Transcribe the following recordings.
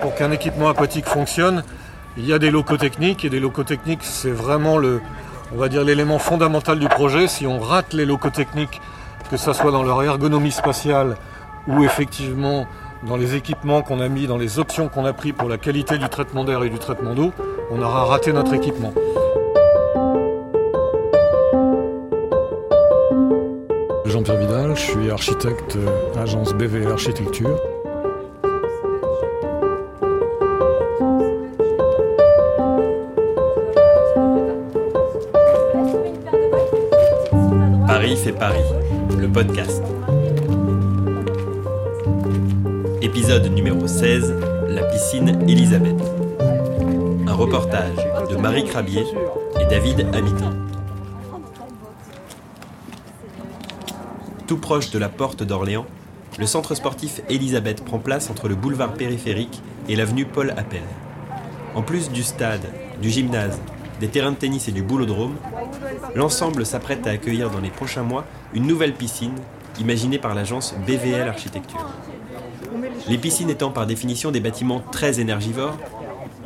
pour qu'un équipement aquatique fonctionne, il y a des locaux techniques et des locaux techniques, c'est vraiment le, on va dire l'élément fondamental du projet. Si on rate les locaux techniques, que ce soit dans leur ergonomie spatiale ou effectivement dans les équipements qu'on a mis, dans les options qu'on a pris pour la qualité du traitement d'air et du traitement d'eau, on aura raté notre équipement. Jean-Pierre Vidal, je suis architecte à agence BVL Architecture. Paris le podcast. Épisode numéro 16, la piscine Elisabeth. Un reportage de Marie Crabier et David Habitant. Tout proche de la porte d'Orléans, le centre sportif Elisabeth prend place entre le boulevard périphérique et l'avenue Paul Appel. En plus du stade, du gymnase, des terrains de tennis et du boulodrome, l'ensemble s'apprête à accueillir dans les prochains mois une nouvelle piscine imaginée par l'agence BVL Architecture. Les piscines étant par définition des bâtiments très énergivores,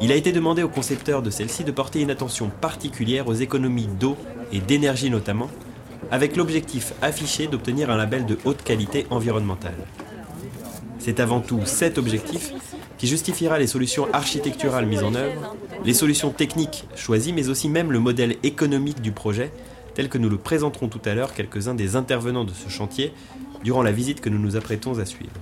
il a été demandé aux concepteurs de celle-ci de porter une attention particulière aux économies d'eau et d'énergie notamment, avec l'objectif affiché d'obtenir un label de haute qualité environnementale. C'est avant tout cet objectif qui justifiera les solutions architecturales mises en œuvre, les solutions techniques choisies, mais aussi même le modèle économique du projet, tel que nous le présenterons tout à l'heure quelques-uns des intervenants de ce chantier durant la visite que nous nous apprêtons à suivre.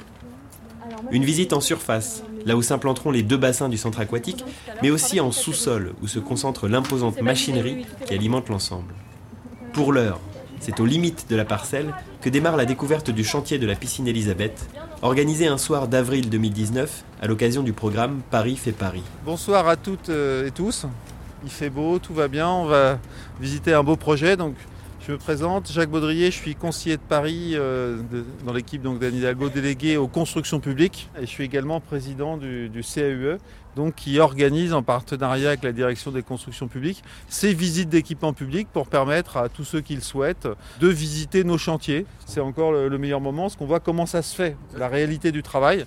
Une visite en surface, là où s'implanteront les deux bassins du centre aquatique, mais aussi en sous-sol, où se concentre l'imposante machinerie qui alimente l'ensemble. Pour l'heure, c'est aux limites de la parcelle que démarre la découverte du chantier de la piscine Elisabeth, organisé un soir d'avril 2019 à l'occasion du programme Paris fait Paris. Bonsoir à toutes euh, et tous. Il fait beau, tout va bien. On va visiter un beau projet. Donc, je me présente, Jacques Baudrier, je suis conseiller de Paris euh, dans l'équipe d'Anne Hidalgo délégué aux constructions publiques et je suis également président du, CAUE donc qui organise en partenariat avec la direction des constructions publiques ces visites d'équipements publics pour permettre à tous ceux qui le souhaitent de visiter nos chantiers. C'est encore le meilleur moment parce qu'on voit comment ça se fait, la réalité du travail.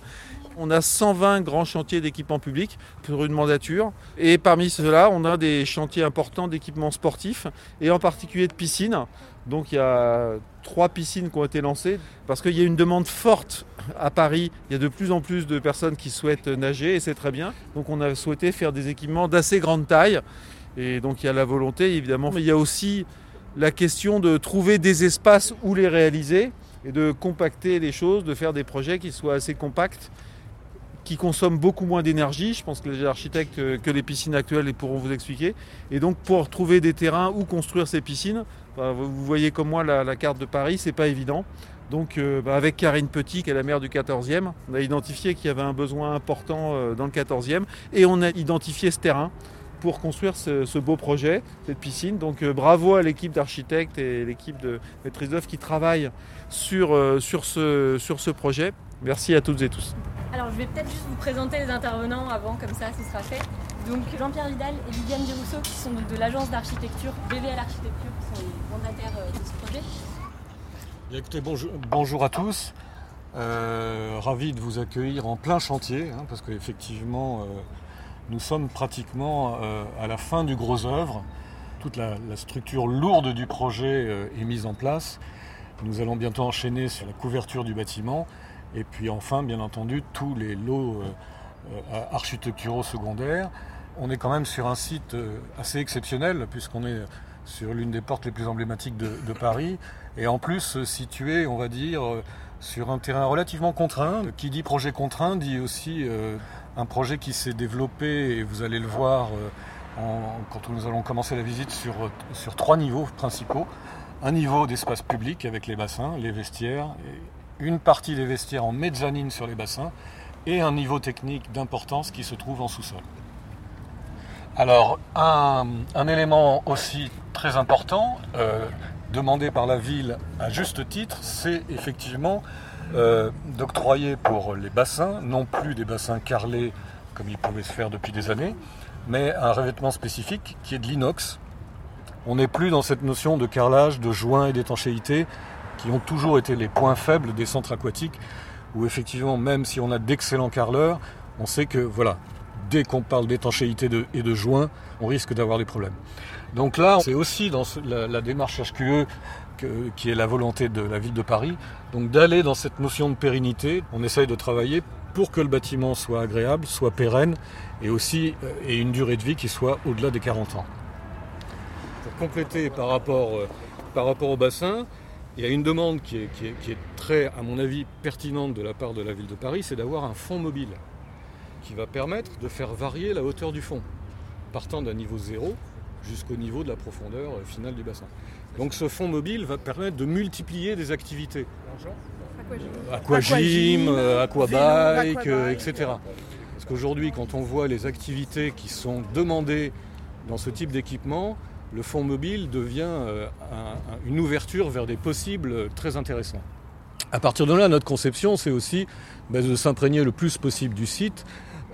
On a 120 grands chantiers d'équipements publics pour une mandature. Et parmi ceux-là, on a des chantiers importants d'équipements sportifs et en particulier de piscines. Donc il y a trois piscines qui ont été lancées parce qu'il y a une demande forte à Paris. Il y a de plus en plus de personnes qui souhaitent nager et c'est très bien. Donc on a souhaité faire des équipements d'assez grande taille. Et donc il y a la volonté évidemment. Mais il y a aussi la question de trouver des espaces où les réaliser et de compacter les choses, de faire des projets qui soient assez compacts qui consomment beaucoup moins d'énergie. Je pense que les architectes euh, que les piscines actuelles pourront vous expliquer. Et donc pour trouver des terrains où construire ces piscines, bah, vous voyez comme moi la, carte de Paris, c'est pas évident. Donc euh, bah, avec Karine Petit, qui est la maire du 14e, on a identifié qu'il y avait un besoin important euh, dans le 14e et on a identifié ce terrain pour construire ce, beau projet, cette piscine. Donc bravo à l'équipe d'architectes et l'équipe de maîtrise d'œuvre qui travaille sur, sur, ce, sur ce projet. Merci à toutes et tous. Alors je vais peut-être juste vous présenter les intervenants avant, comme ça ce sera fait. Donc Jean-Pierre Vidal et Viviane Desrousseaux qui sont de l'agence d'architecture BVL Architecture, qui sont les mandataires euh, de ce projet. Écoutez, bonjour, à tous. Euh, ravi de vous accueillir en plein chantier, hein, parce qu'effectivement, euh, nous sommes pratiquement à la fin du gros œuvre. Toute la, structure lourde du projet est mise en place. Nous allons bientôt enchaîner sur la couverture du bâtiment. Et puis enfin, bien entendu, tous les lots euh, euh, architecturaux secondaires. On est quand même sur un site euh, assez exceptionnel, puisqu'on est sur l'une des portes les plus emblématiques de, Paris. Et en plus, situé, on va dire, sur un terrain relativement contraint. Qui dit projet contraint dit aussi un projet qui s'est développé, et vous allez le voir quand nous allons commencer la visite, sur, sur trois niveaux principaux. Un niveau d'espace public avec les bassins, les vestiaires, une partie des vestiaires en mezzanine sur les bassins, et un niveau technique d'importance qui se trouve en sous-sol. Alors, un, élément aussi très important, euh, demandé par la ville à juste titre, c'est effectivement euh, d'octroyer pour les bassins, non plus des bassins carrelés comme il pouvait se faire depuis des années, mais un revêtement spécifique qui est de l'inox. On n'est plus dans cette notion de carrelage, de joint et d'étanchéité qui ont toujours été les points faibles des centres aquatiques, où effectivement, même si on a d'excellents carreleurs, on sait que voilà, dès qu'on parle d'étanchéité et de joints, on risque d'avoir des problèmes. Donc là, c'est aussi dans la, démarche HQE qui est la volonté de la ville de Paris, donc d'aller dans cette notion de pérennité. On essaye de travailler pour que le bâtiment soit agréable, soit pérenne et aussi euh, ait une durée de vie qui soit au-delà des 40 ans. Pour compléter par rapport, euh, par rapport au bassin, il y a une demande qui est, qui est, très, à mon avis, pertinente de la part de la ville de Paris, c'est d'avoir un fond mobile qui va permettre de faire varier la hauteur du fond, partant d'un niveau zéro jusqu'au niveau de la profondeur euh, finale du bassin. Donc ce fond mobile va permettre de multiplier des activités. Aquagym, euh, aquabike, euh, etc. Parce qu'aujourd'hui, quand on voit les activités qui sont demandées dans ce type d'équipement, le fond mobile devient une ouverture vers des possibles très intéressants. À partir de là, notre conception, c'est aussi bah, de s'imprégner le plus possible du site.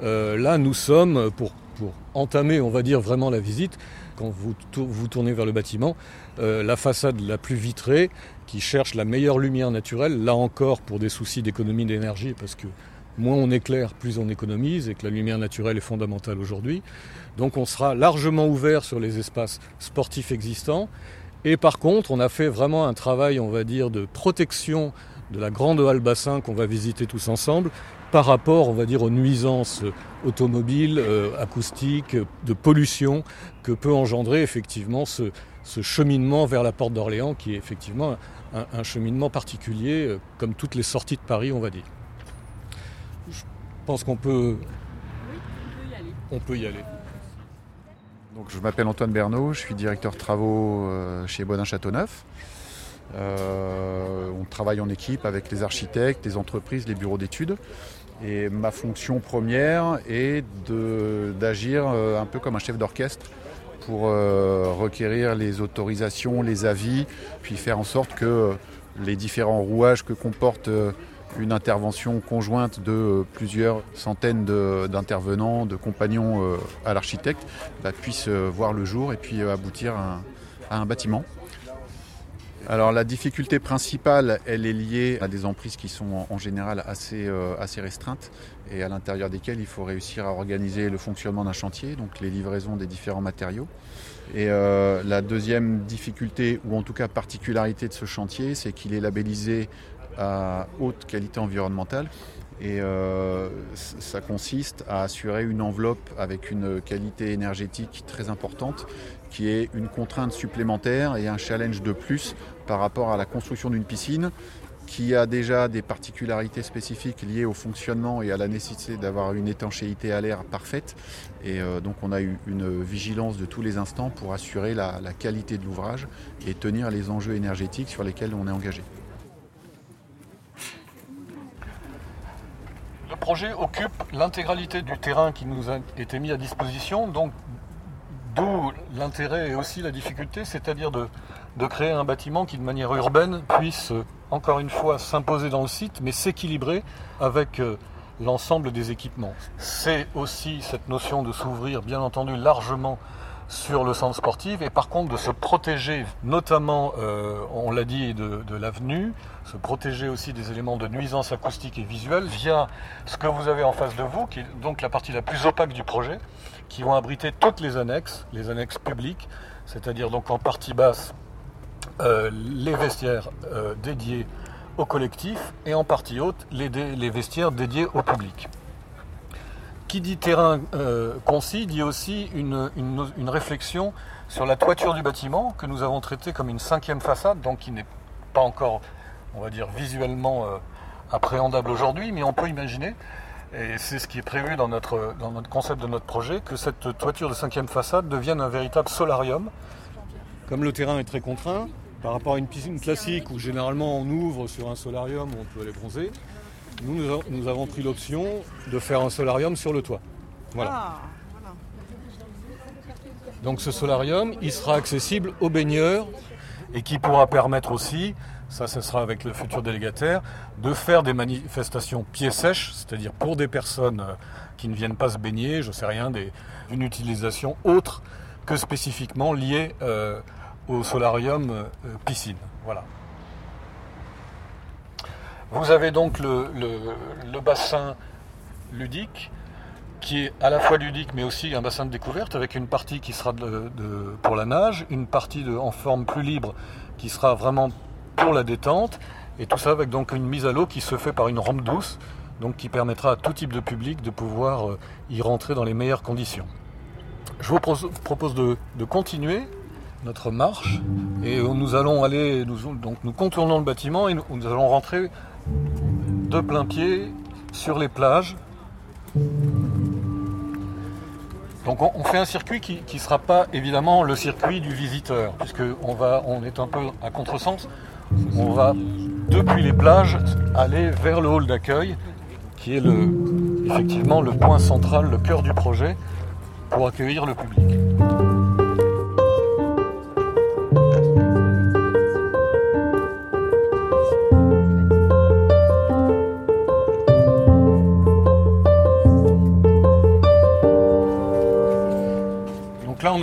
là, nous sommes, pour, pour entamer, on va dire, vraiment la visite, quand vous, vous tournez vers le bâtiment, euh, la façade la plus vitrée, qui cherche la meilleure lumière naturelle, là encore pour des soucis d'économie d'énergie, parce que moins on éclaire, plus on économise, et que la lumière naturelle est fondamentale aujourd'hui. Donc on sera largement ouvert sur les espaces sportifs existants. Et par contre, on a fait vraiment un travail, on va dire, de protection de la grande halle bassin qu'on va visiter tous ensemble, par rapport, on va dire, aux nuisances automobiles, euh, acoustiques, de pollution que peut engendrer effectivement ce, cheminement vers la porte d'Orléans, qui est effectivement un, cheminement particulier, euh, comme toutes les sorties de Paris, on va dire. Je pense qu'on peut, on peut y aller. Donc, je m'appelle Antoine Bernot, je suis directeur travaux euh, chez Bodin Châteauneuf. on travaille en équipe avec les architectes, les entreprises, les bureaux d'études. Et ma fonction première est d'agir euh, un peu comme un chef d'orchestre pour euh, requérir les autorisations, les avis, puis faire en sorte que les différents rouages que comporte euh, une intervention conjointe de plusieurs centaines d'intervenants, de, compagnons à l'architecte, bah, puissent voir le jour et puis aboutir à un bâtiment. Alors la difficulté principale, elle est liée à des emprises qui sont en général assez, euh, assez restreintes et à l'intérieur desquelles il faut réussir à organiser le fonctionnement d'un chantier, donc les livraisons des différents matériaux. Et euh, la deuxième difficulté, ou en tout cas particularité de ce chantier, c'est qu'il est labellisé à haute qualité environnementale. Et euh, ça consiste à assurer une enveloppe avec une qualité énergétique très importante, qui est une contrainte supplémentaire et un challenge de plus par rapport à la construction d'une piscine qui a déjà des particularités spécifiques liées au fonctionnement et à la nécessité d'avoir une étanchéité à l'air parfaite. Et euh, donc on a eu une vigilance de tous les instants pour assurer la, la qualité de l'ouvrage et tenir les enjeux énergétiques sur lesquels on est engagé. Projet occupe l'intégralité du terrain qui nous a été mis à disposition, donc d'où l'intérêt et aussi la difficulté, c'est-à-dire de de créer un bâtiment qui de manière urbaine puisse encore une fois s'imposer dans le site, mais s'équilibrer avec euh, l'ensemble des équipements. C'est aussi cette notion de s'ouvrir, bien entendu, largement sur le centre sportif et par contre de se protéger, notamment, euh, on l'a dit, de, l'avenue, se protéger aussi des éléments de nuisance acoustique et visuelle via ce que vous avez en face de vous, qui est donc la partie la plus opaque du projet, qui vont abriter toutes les annexes, les annexes publiques, c'est-à-dire donc en partie basse euh, les vestiaires euh, dédiés au collectif et en partie haute les, les vestiaires dédiés au public. Qui dit terrain euh, concis dit aussi une, réflexion sur la toiture du bâtiment que nous avons traité comme une cinquième façade, donc qui n'est pas encore, on va dire, visuellement appréhendable aujourd'hui, mais on peut imaginer, et c'est ce qui est prévu dans notre, dans notre concept de notre projet, que cette toiture de cinquième façade devienne un véritable solarium. Comme le terrain est très contraint, par rapport à une piscine classique où généralement on ouvre sur un solarium où on peut aller bronzer, nous, nous avons pris l'option de faire un solarium sur le toit. Voilà. Ah, Donc ce solarium, il sera accessible aux baigneurs et qui pourra permettre aussi, ça ce sera avec le futur délégataire, de faire des manifestations pieds sèches, c'est-à-dire pour des personnes euh, qui ne viennent pas se baigner, je ne sais rien, des, une utilisation autre que spécifiquement liée euh, au solarium euh, piscine. Voilà. Vous avez donc le, bassin ludique qui est à la fois ludique mais aussi un bassin de découverte avec une partie qui sera pour la nage, une partie en forme plus libre qui sera vraiment pour la détente et tout ça avec donc une mise à l'eau qui se fait par une rampe douce donc qui permettra à tout type de public de pouvoir euh, y rentrer dans les meilleures conditions. Je vous propose de, continuer notre marche et nous allons aller, nous, donc nous contournons le bâtiment et nous, allons rentrer de plein pied sur les plages. Donc on, fait un circuit qui ne sera pas évidemment le circuit du visiteur, puisque on, va, on est un peu à contresens. On va depuis les plages aller vers le hall d'accueil qui est effectivement le point central, le cœur du projet pour accueillir le public.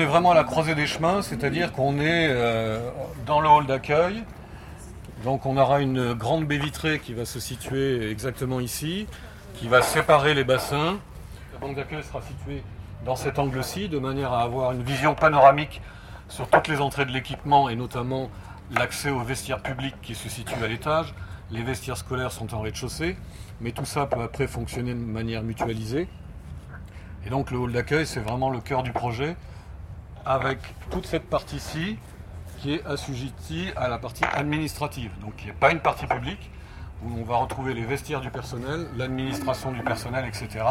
Est vraiment à la croisée des chemins, c'est-à-dire qu'on est euh, dans le hall d'accueil, donc on aura une grande baie vitrée qui va se situer exactement ici, qui va séparer les bassins. La banque d'accueil sera située dans cet angle-ci, de manière à avoir une vision panoramique sur toutes les entrées de l'équipement et notamment l'accès aux vestiaires publics qui se situent à l'étage. Les vestiaires scolaires sont en rez-de-chaussée, mais tout ça peut après fonctionner de manière mutualisée. Et donc le hall d'accueil, c'est vraiment le cœur du projet, avec toute cette partie-ci qui est assujettie à la partie administrative. Donc il n'y a pas une partie publique où on va retrouver les vestiaires du personnel, l'administration du personnel, etc.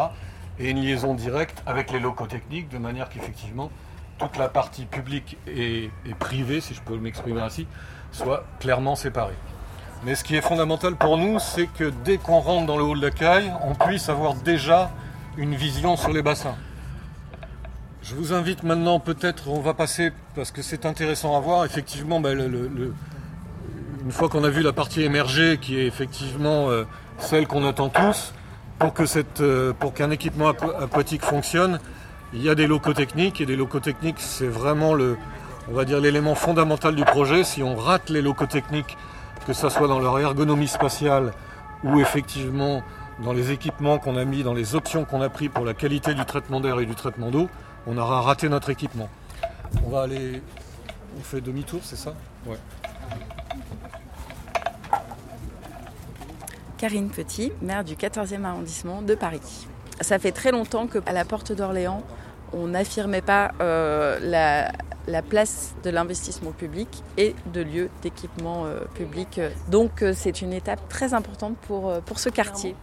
Et une liaison directe avec les locaux techniques de manière qu'effectivement toute la partie publique et, privée, si je peux m'exprimer ainsi, soit clairement séparée. Mais ce qui est fondamental pour nous, c'est que dès qu'on rentre dans le hall d'accueil, on puisse avoir déjà une vision sur les bassins. Je vous invite maintenant, peut-être, on va passer, parce que c'est intéressant à voir, effectivement, ben, une fois qu'on a vu la partie émergée, qui est effectivement euh, celle qu'on attend tous, pour que euh, pour qu'un équipement aquatique fonctionne, il y a des locaux techniques, et des locaux techniques, c'est vraiment le, on va dire, l'élément fondamental du projet. Si on rate les locaux techniques, que ce soit dans leur ergonomie spatiale ou effectivement dans les équipements qu'on a mis, dans les options qu'on a pris pour la qualité du traitement d'air et du traitement d'eau, on aura raté notre équipement. On va aller. On fait demi-tour, c'est ça? Ouais. Karine Petit, maire du 14e arrondissement de Paris. Ça fait très longtemps qu'à la porte d'Orléans, on n'affirmait pas euh, la, place de l'investissement public et de lieux d'équipement euh, public. Donc euh, c'est une étape très importante pour, pour ce quartier.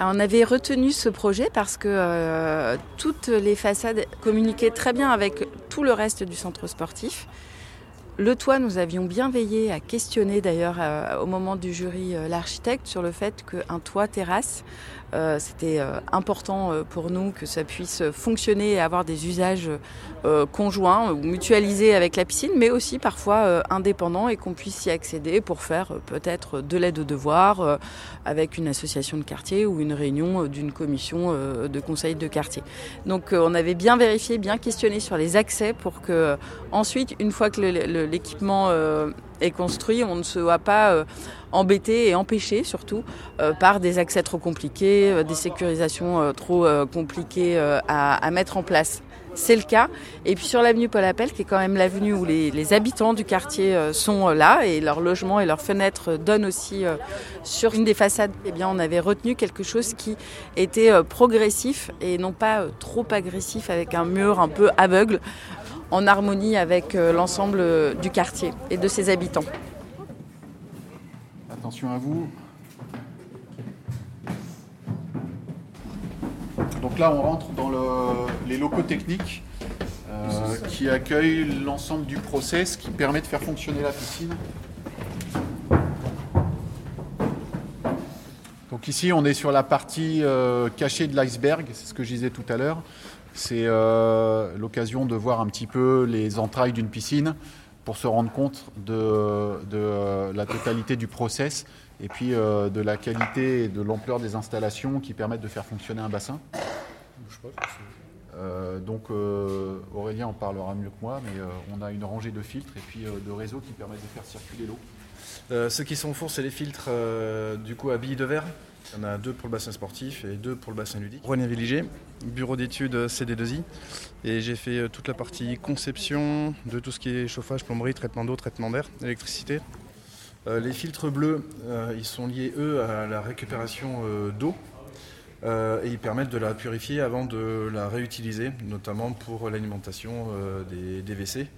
On avait retenu ce projet parce que euh, toutes les façades communiquaient très bien avec tout le reste du centre sportif. Le toit, nous avions bien veillé à questionner d'ailleurs euh, au moment du jury euh, l'architecte sur le fait qu'un toit terrasse c'était euh, important euh, pour nous que ça puisse fonctionner et avoir des usages conjoints ou mutualisés avec la piscine, mais aussi parfois indépendants et qu'on puisse y accéder pour faire peut-être de l'aide aux devoirs avec une association de quartier ou une réunion d'une commission de conseil de quartier. Donc on avait bien vérifié, bien questionné sur les accès pour que ensuite, une fois que l'équipement construit, on ne se voit pas euh, embêté et empêché surtout euh, par des accès trop compliqués, euh, des sécurisations trop compliquées à, mettre en place. C'est le cas. Et puis sur l'avenue Paul Appel, qui est quand même l'avenue où les, habitants du quartier sont là et leurs logements et leurs fenêtres donnent aussi sur une des façades, eh bien, on avait retenu quelque chose qui était progressif et non pas trop agressif avec un mur un peu aveugle en harmonie avec euh, l'ensemble euh, du quartier et de ses habitants. Attention à vous. Donc là, on rentre dans les locaux techniques euh, qui accueillent l'ensemble du process qui permet de faire fonctionner la piscine. Donc ici, on est sur la partie cachée de l'iceberg, c'est ce que je disais tout à l'heure. C'est euh, l'occasion de voir un petit peu les entrailles d'une piscine pour se rendre compte de, euh, la totalité du process et puis euh, de la qualité et de l'ampleur des installations qui permettent de faire fonctionner un bassin. donc Aurélien en parlera mieux que moi, mais on a une rangée de filtres et puis de réseaux qui permettent de faire circuler l'eau. Euh, ceux qui sont au four, c'est les filtres euh, du coup à billes de verre. Il y en a deux pour le bassin sportif et deux pour le bassin ludique. René Villiger, bureau d'études CD2I. Et j'ai fait euh, toute la partie conception de tout ce qui est chauffage, plomberie, traitement d'eau, traitement d'air, électricité. Euh, les filtres bleus, ils sont liés eux à la récupération d'eau. Et ils permettent de la purifier avant de la réutiliser, notamment pour l'alimentation des, des WC.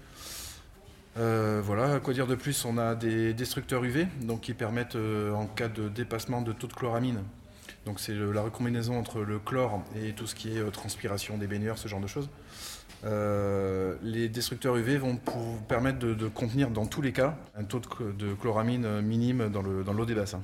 Euh, voilà, quoi dire de plus? On a des destructeurs UV, qui permettent, euh, en cas de dépassement de taux de chloramine, donc c'est la recombinaison entre le chlore et tout ce qui est euh, transpiration des baigneurs, ce genre de choses. Euh, les destructeurs UV vont permettre de, contenir dans tous les cas un taux de, ch- de chloramine minime dans l'eau des bassins.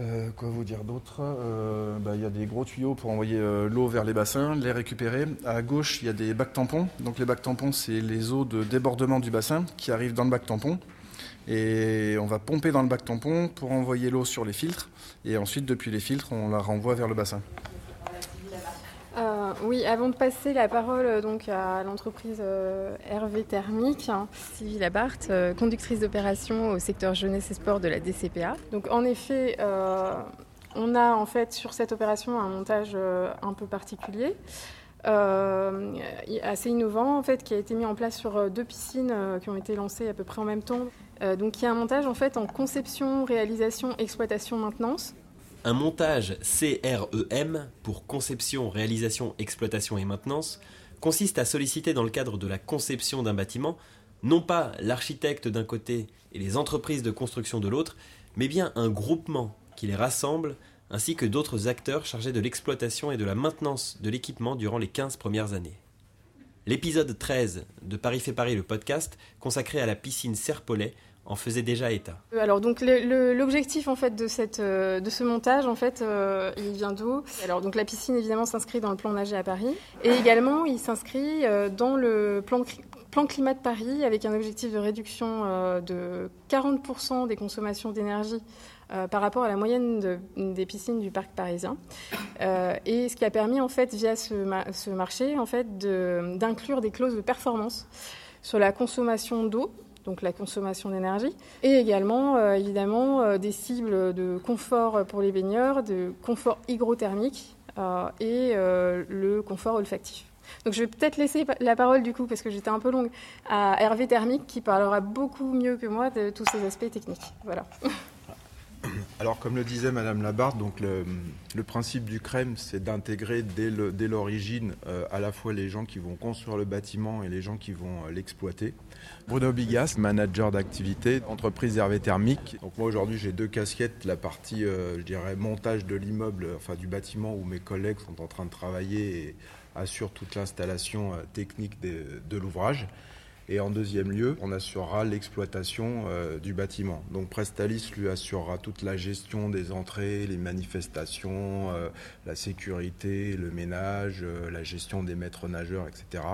Euh, quoi vous dire d'autre? Euh, bah, Il y a des gros tuyaux pour envoyer euh, l'eau vers les bassins, les récupérer. À gauche, il y a des bacs tampons. Donc les bacs tampons, c'est les eaux de débordement du bassin qui arrivent dans le bac tampon. Et on va pomper dans le bac tampon pour envoyer l'eau sur les filtres. Et ensuite, depuis les filtres, on la renvoie vers le bassin. Euh, oui, avant de passer la parole euh, donc à l'entreprise euh, Hervé Thermique, hein, Sylvie Labarthe, euh, conductrice d'opération au secteur jeunesse et sport de la DCPA. Donc en effet, euh, on a en fait sur cette opération un montage euh, un peu particulier. euh, assez innovant en fait qui a été mis en place sur euh, deux piscines euh, qui ont été lancées à peu près en même temps. Euh, donc il y a un montage en fait en conception, réalisation, exploitation, maintenance. Un montage CREM pour conception, réalisation, exploitation et maintenance consiste à solliciter dans le cadre de la conception d'un bâtiment non pas l'architecte d'un côté et les entreprises de construction de l'autre, mais bien un groupement qui les rassemble ainsi que d'autres acteurs chargés de l'exploitation et de la maintenance de l'équipement durant les 15 premières années. L'épisode 13 de Paris fait Paris le podcast consacré à la piscine Serpollet en faisait déjà état. Euh, Alors donc l'objectif en fait de cette euh, de ce montage en fait euh, il vient d'où? Alors donc la piscine évidemment s'inscrit dans le plan nager à Paris. Et également il s'inscrit dans le plan plan climat de Paris avec un objectif de réduction de 40% des consommations d'énergie par rapport à la moyenne de- des piscines du parc parisien. Et ce qui a permis en fait via ce, ce marché en fait d'inclure des clauses de performance sur la consommation d'eau donc la consommation d'énergie, et également euh, évidemment euh, des cibles de confort pour les baigneurs, de confort hygrothermique euh, et le confort olfactif. Donc je vais peut-être laisser la parole du coup, parce que j'étais un peu longue, à Hervé Thermique qui parlera beaucoup mieux que moi de tous ces aspects techniques. Voilà. Alors, comme le disait Madame Labarde, le, principe du CREM, c'est d'intégrer dès l'origine euh, à la fois les gens qui vont construire le bâtiment et les gens qui vont euh, l'exploiter. Bruno Bigas, manager d'activité, entreprise Hervé Thermique. Donc moi aujourd'hui j'ai deux casquettes, la partie euh, je dirais montage de l'immeuble, enfin du bâtiment où mes collègues sont en train de travailler et assurent toute l'installation technique de l'ouvrage. Et en deuxième lieu, on assurera l'exploitation euh, du bâtiment. Donc Prestalis lui assurera toute la gestion des entrées, les manifestations, euh, la sécurité, le ménage, euh, la gestion des maîtres nageurs, etc.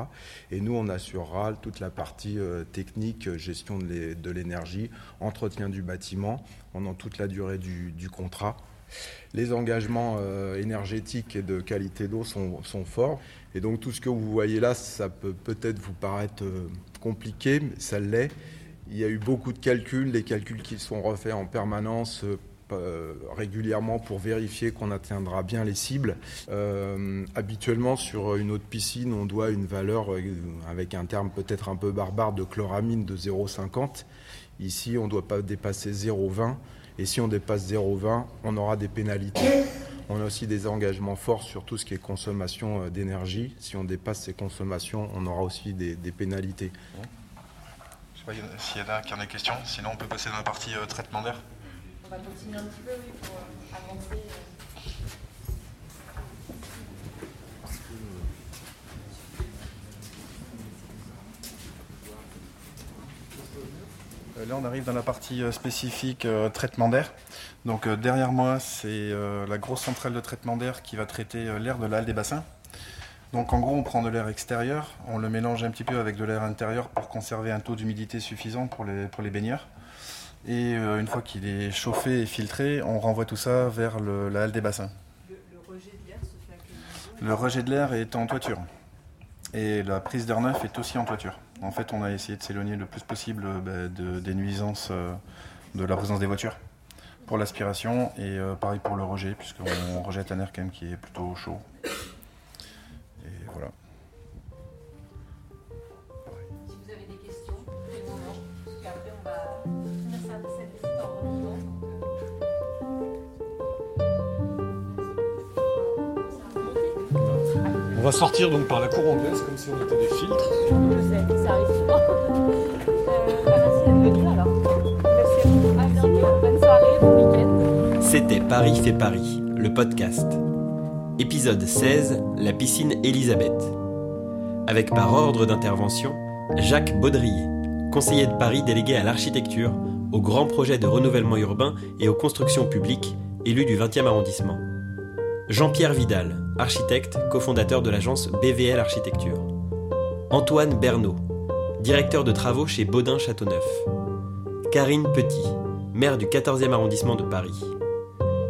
Et nous, on assurera toute la partie technique, gestion de l'é- de l'énergie, entretien du bâtiment pendant toute la durée du, du contrat. Les engagements euh, énergétiques et de qualité d'eau sont, forts. Et donc tout ce que vous voyez là, ça peut peut-être vous paraître euh, compliqué, mais ça l'est. Il y a eu beaucoup de calculs, des calculs qui sont refaits en permanence. euh, régulièrement pour vérifier qu'on atteindra bien les cibles. Habituellement, sur une autre piscine, on doit une valeur, avec un terme peut-être un peu barbare, de chloramine de 0,50. Ici, on ne doit pas dépasser 0,20. Et si on dépasse 0,20, on aura des pénalités. On a aussi des engagements forts sur tout ce qui est consommation euh, d'énergie. Si on dépasse ces consommations, on aura aussi des, des pénalités. Je sais pas s'il y en a qui ont des questions, sinon on peut passer dans la partie euh, traitement d'air. On va continuer un petit peu oui, pour euh, avancer. Là, on arrive dans la partie euh, spécifique euh, traitement d'air. Donc euh, derrière moi, c'est euh, la grosse centrale de traitement d'air qui va traiter euh, l'air de la halle des bassins. Donc en gros, on prend de l'air extérieur, on le mélange un petit peu avec de l'air intérieur pour conserver un taux d'humidité suffisant pour les, pour les baigneurs. Et euh, une fois qu'il est chauffé et filtré, on renvoie tout ça vers le- la halle des bassins. Le rejet de l'air est en toiture. Et la prise d'air neuf est aussi en toiture. En fait, on a essayé de s'éloigner le plus possible bah, de, des nuisances euh, de la présence des voitures pour l'aspiration et euh, pareil pour le rejet, puisqu'on rejette un air quand même qui est plutôt chaud. Et voilà. Si vous avez des questions, on va finir ça- cette visite en remontant. On va sortir donc par la cour anglaise comme si on était des filtres. Euh, bah. C'était Paris fait Paris, le podcast. Épisode 16, la piscine Elisabeth. Avec par ordre d'intervention, Jacques Baudrier, conseiller de Paris délégué à l'architecture, aux grands projets de renouvellement urbain et aux constructions publiques, élu du 20e arrondissement. Jean-Pierre Vidal, architecte, cofondateur de l'agence BVL Architecture. Antoine Bernot, directeur de travaux chez Baudin Châteauneuf. Karine Petit, maire du 14e arrondissement de Paris.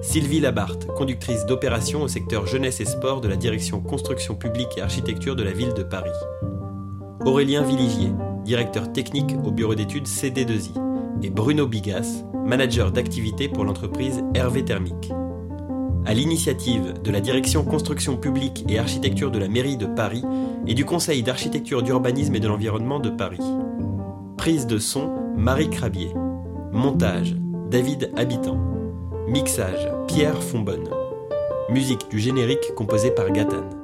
Sylvie Labarthe, conductrice d'opérations au secteur jeunesse et sport de la direction construction publique et architecture de la ville de Paris. Aurélien Villigier, directeur technique au bureau d'études CD2I. Et Bruno Bigas, manager d'activité pour l'entreprise Hervé Thermique. À l'initiative de la direction construction publique et architecture de la mairie de Paris et du conseil d'architecture d'urbanisme et de l'environnement de Paris. Prise de son, Marie Crabier. Montage, David Habitant. Mixage, Pierre Fonbonne. Musique du générique composée par Gatane.